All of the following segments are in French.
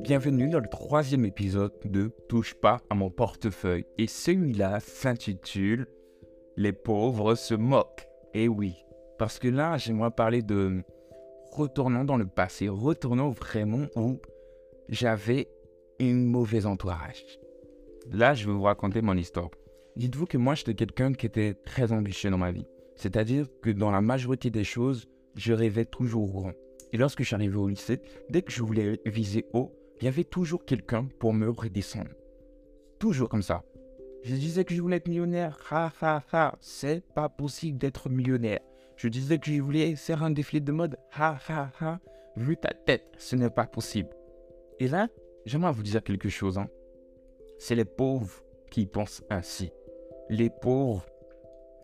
Bienvenue dans le troisième épisode de Touche pas à mon portefeuille. Et celui-là s'intitule Les pauvres se moquent. Et oui, parce que là, j'aimerais parler de retournant dans le passé, retournant vraiment où j'avais une mauvaise entourage. Là, je vais vous raconter mon histoire. Dites-vous que moi, j'étais quelqu'un qui était très ambitieux dans ma vie. C'est-à-dire que dans la majorité des choses, je rêvais toujours grand. Et lorsque j'arrivais au lycée, dès que je voulais viser haut, il y avait toujours quelqu'un pour me redescendre. Toujours comme ça. Je disais que je voulais être millionnaire. Ha ha ha. C'est pas possible d'être millionnaire. Je disais que je voulais faire un défilé de mode. Ha ha ha. Vu ta tête, ce n'est pas possible. Et là, j'aimerais vous dire quelque chose. Hein. C'est les pauvres qui pensent ainsi. Les pauvres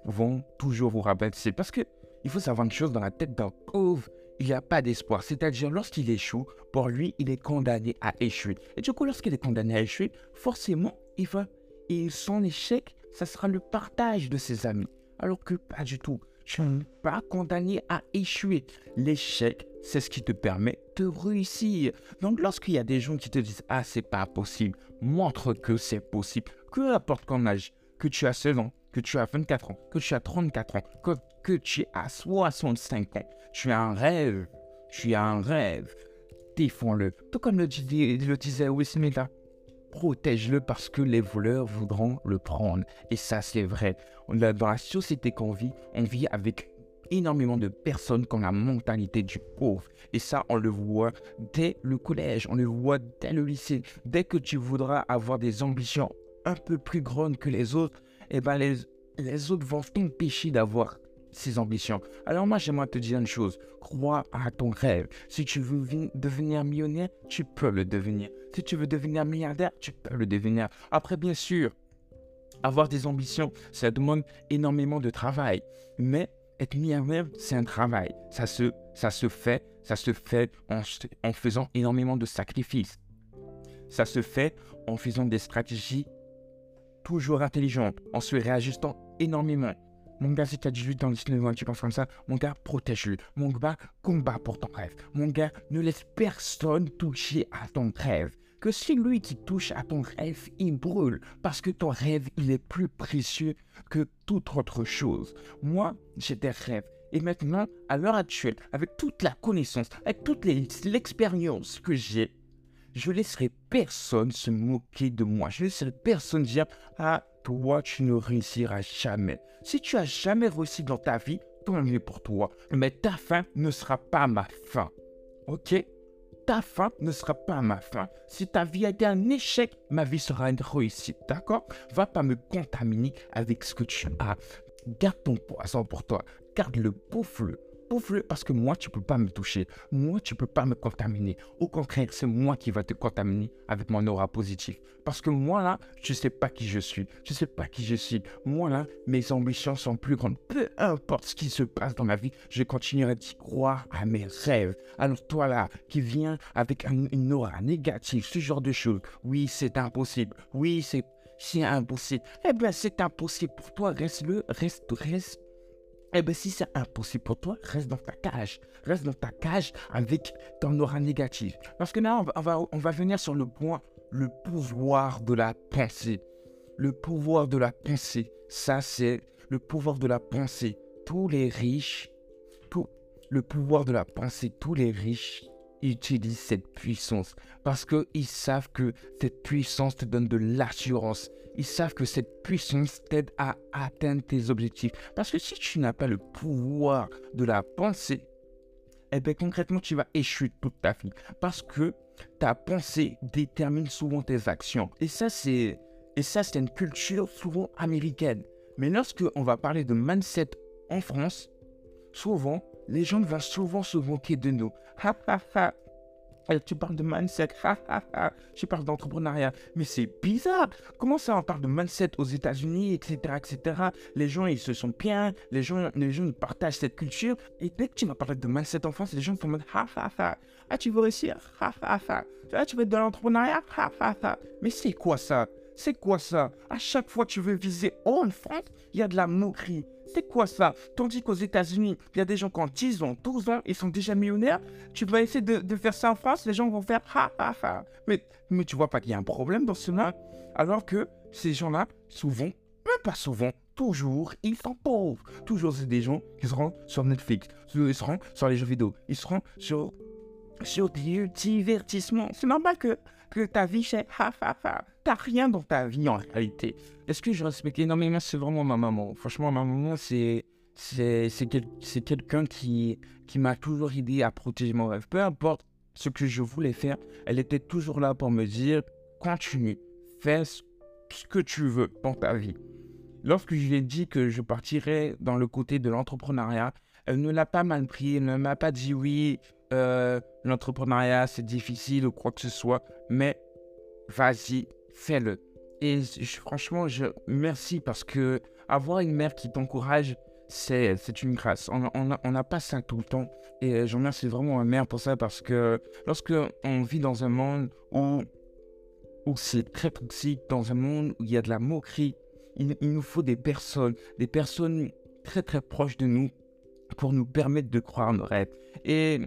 vont toujours vous rappeler. C'est parce que il faut savoir une chose dans la tête d'un pauvre, il n'y a pas d'espoir. C'est-à-dire, lorsqu'il échoue, pour lui, il est condamné à échouer. Et du coup, lorsqu'il est condamné à échouer, forcément, il va. Et son échec, ça sera le partage de ses amis. Alors que pas du tout. Tu n'es pas condamné à échouer. L'échec, c'est ce qui te permet de réussir. Donc, lorsqu'il y a des gens qui te disent Ah, c'est pas possible, montre que c'est possible. Peu importe ton âge, que tu as 16 ans, que tu as 24 ans, que tu as 34 ans, que, que tu as 65 ans, tu as un rêve, tu as un rêve, défends-le. Tout comme le, disait Will Smith protège-le parce que les voleurs voudront le prendre. Et ça, c'est vrai. Dans la société qu'on vit, on vit avec énormément de personnes qui ont la mentalité du pauvre. Et ça, on le voit dès le collège, on le voit dès le lycée. Dès que tu voudras avoir des ambitions un peu plus grandes que les autres, eh ben les, les autres vont t'empêcher d'avoir ces ambitions. Alors moi, j'aimerais te dire une chose. Crois à ton rêve. Si tu veux devenir millionnaire, tu peux le devenir. Si tu veux devenir milliardaire, tu peux le devenir. Après, bien sûr, avoir des ambitions, ça demande énormément de travail. Mais être milliardaire, c'est un travail. Ça se, ça se fait, ça se fait en, en faisant énormément de sacrifices. Ça se fait en faisant des stratégies toujours intelligentes, en se réajustant énormément. Mon gars, si tu as 18 ans, 19 ans, tu penses comme ça, mon gars, protège-le. Mon gars, combat pour ton rêve. Mon gars, ne laisse personne toucher à ton rêve. Que si lui qui touche à ton rêve, il brûle. Parce que ton rêve, il est plus précieux que toute autre chose. Moi, j'ai des rêves. Et maintenant, à l'heure actuelle, avec toute la connaissance, avec toute l'expérience que j'ai, je laisserai personne se moquer de moi. Je laisserai personne dire Ah, toi, tu ne réussiras jamais. Si tu as jamais réussi dans ta vie, tant mieux pour toi. Mais ta fin ne sera pas ma fin. Ok? Ta fin ne sera pas ma fin. Si ta vie a été un échec, ma vie sera une réussite. D'accord? Va pas me contaminer avec ce que tu as. Garde ton poison pour toi. Garde le bouffe-le parce que moi, tu peux pas me toucher. Moi, tu peux pas me contaminer. Au contraire, c'est moi qui va te contaminer avec mon aura positive. Parce que moi, là, je sais pas qui je suis. Je sais pas qui je suis. Moi, là, mes ambitions sont plus grandes. Peu importe ce qui se passe dans ma vie, je continuerai d'y croire à mes rêves. Alors, toi, là, qui viens avec une aura négative, ce genre de choses, oui, c'est impossible. Oui, c'est c'est impossible. Eh bien, c'est impossible pour toi. Reste-le, reste, reste eh bien, si c'est impossible pour toi, reste dans ta cage. Reste dans ta cage avec ton aura négative. Parce que là, on va, venir sur le point, le pouvoir de la pensée. Le pouvoir de la pensée. Ça, c'est le pouvoir de la pensée. Tous les riches, tout, le pouvoir de la pensée, tous les riches utilisent cette puissance parce qu'ils savent que cette puissance te donne de l'assurance. Ils savent que cette puissance t'aide à atteindre tes objectifs. Parce que si tu n'as pas le pouvoir de la pensée, eh bien concrètement, tu vas échouer toute ta vie. Parce que ta pensée détermine souvent tes actions. Et ça, c'est, et ça, c'est une culture souvent américaine. Mais lorsque on va parler de mindset en France, souvent, les gens vont souvent se moquer de nous. Ha ha ha, tu parles de mindset, tu parles d'entrepreneuriat, mais c'est bizarre. Comment ça, on parle de mindset aux États-Unis, etc., etc. Les gens, ils se sentent bien, les gens, les gens partagent cette culture. Et dès que tu m'as parlé de mindset en France, les gens font mode, ha, ha. Ah, tu veux réussir, ha, ha, ha. Ah, tu veux être dans l'entrepreneuriat, ha, ha, ha. Mais c'est quoi ça? C'est quoi ça? À chaque fois que tu veux viser en France, il y a de la moquerie. C'est quoi ça? Tandis qu'aux États-Unis, il y a des gens ils ont 12 ans, ils sont déjà millionnaires. Tu vas essayer de, faire ça en France, les gens vont faire ha ha ha. Mais, mais tu vois pas qu'il y a un problème dans cela? Alors que ces gens-là, souvent, même pas souvent, toujours, ils sont pauvres. Toujours, c'est des gens qui seront sur Netflix, ils seront sur les jeux vidéo, ils seront sur, sur des divertissements. C'est normal que, que ta vie, c'est ha ha ha. T'as rien dans ta vie en réalité. Est-ce que je respecte énormément C'est vraiment ma maman? Franchement, ma maman, c'est c'est quelqu'un qui, qui m'a toujours aidé à protéger mon rêve. Peu importe ce que je voulais faire, elle était toujours là pour me dire continue, fais ce que tu veux dans ta vie. Lorsque je lui ai dit que je partirais dans le côté de l'entrepreneuriat, elle ne l'a pas mal pris, elle ne m'a pas dit oui, euh, l'entrepreneuriat c'est difficile ou quoi que ce soit, mais vas-y, fais-le. Et franchement, je merci parce que avoir une mère qui t'encourage, c'est, une grâce. On n'a pas ça tout le temps. Et je remercie vraiment ma mère pour ça parce que lorsque on vit dans un monde où, où c'est très toxique, dans un monde où il y a de la moquerie, il, nous faut des personnes, des personnes très très proches de nous pour nous permettre de croire nos rêves. Et,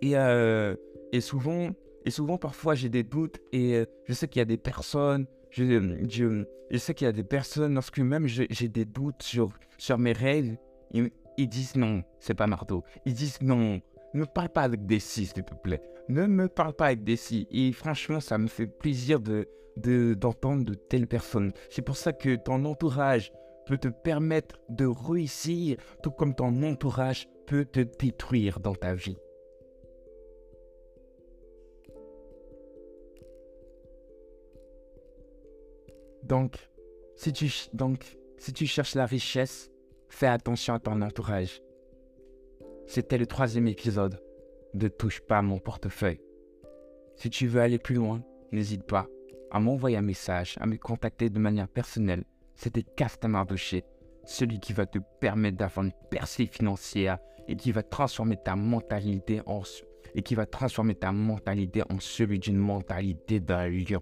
et, euh, et souvent, et souvent, parfois, j'ai des doutes et euh, je sais qu'il y a des personnes, je, je, sais qu'il y a des personnes, lorsque même j'ai des doutes sur, sur mes rêves, ils, disent non, c'est pas marteau. Ils disent non, ne parle pas avec des si, s'il te plaît. Ne me parle pas avec des si. Et franchement, ça me fait plaisir de d'entendre de, de telles personnes. C'est pour ça que ton entourage peut te permettre de réussir, tout comme ton entourage peut te détruire dans ta vie. Donc, si tu, cherches la richesse, fais attention à ton entourage. C'était le troisième épisode de Touche pas mon portefeuille. Si tu veux aller plus loin, n'hésite pas à m'envoyer un message, à me contacter de manière personnelle. C'était Customer Douché, celui qui va te permettre d'avoir une percée financière et qui va transformer ta mentalité en et celui d'une mentalité d'un lion.